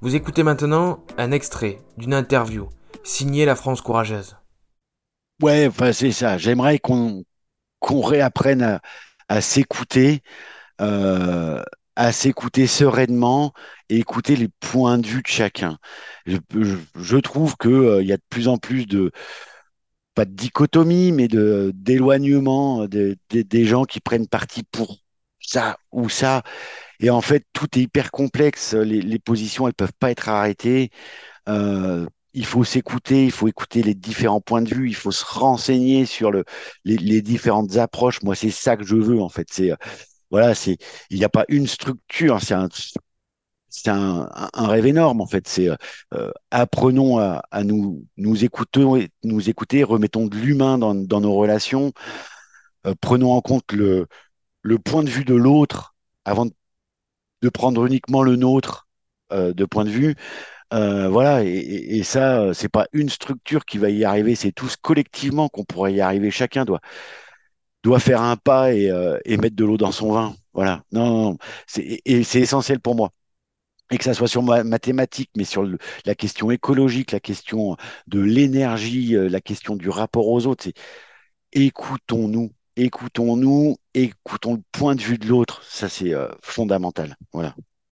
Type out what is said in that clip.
Vous écoutez maintenant un extrait d'une interview signée La France courageuse. Ouais, c'est ça. J'aimerais qu'on réapprenne à, s'écouter, euh, à s'écouter sereinement et écouter les points de vue de chacun. Je, trouve que euh, y a de plus en plus de pas de dichotomie, mais de d'éloignement de- des gens qui prennent parti pour ça ou ça. Et en fait, tout est hyper complexe. Les, les positions, elles peuvent pas être arrêtées. Euh, il faut s'écouter, il faut écouter les différents points de vue, il faut se renseigner sur le, les, les différentes approches. Moi, c'est ça que je veux, en fait. C'est, euh, voilà, c'est, il n'y a pas une structure, c'est un, c'est un, un- un rêve énorme, en fait. C'est, euh, euh, apprenons à, à nous, nous écouter, nous écouter, remettons de l'humain dans, dans nos relations, euh, prenons en compte le, le point de vue de l'autre avant de de prendre uniquement le nôtre euh, de point de vue. Euh, voilà, et, ça, euh, c'est pas une structure qui va y arriver, c'est tous collectivement qu'on pourrait y arriver. Chacun doit, doit faire un pas et, et mettre de l'eau dans son vin. Voilà, non, non, non. c'est, essentiel pour moi. Et que ça soit sur ma mathématiques, mais sur la question écologique, la question de l'énergie, la question du rapport aux autres, c'est écoutons-nous, écoutons-nous, écoutons le point de vue de l'autre. Ça, c'est euh, fondamental. Voilà.